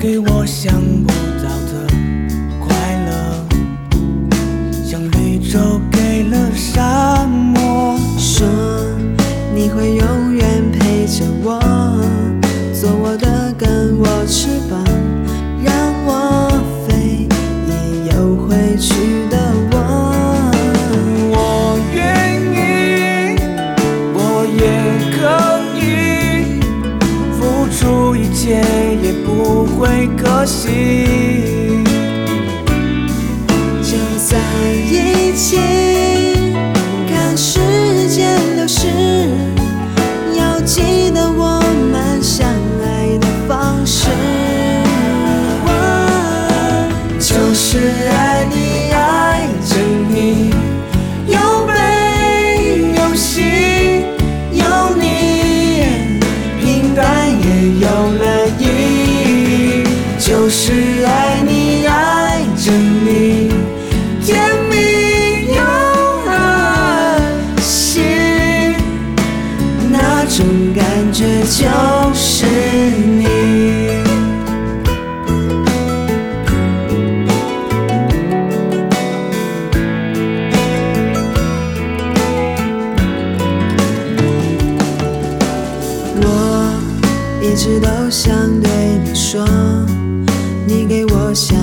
给我想不到的快乐，像绿洲给了沙漠。说你会永远陪着我，做我的根我翅膀，会可惜。就在一起，种感觉就是你。我一直都想对你说，你给我想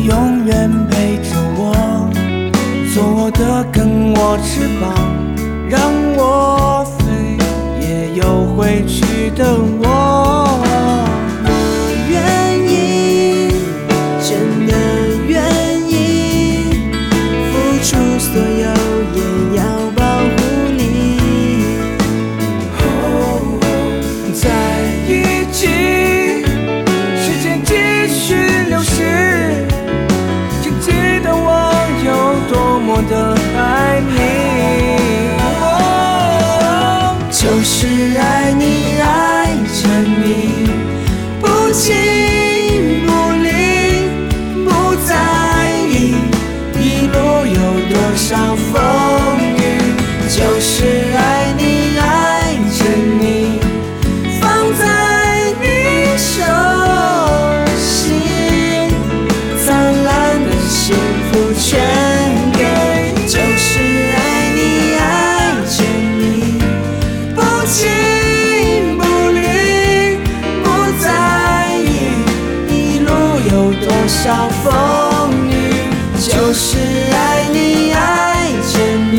你永远陪着我，做我的根我翅膀，让我飞，也有回去的不少风雨。就是爱你，爱着你。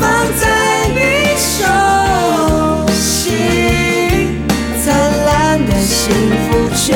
放在你手心，灿烂的幸福全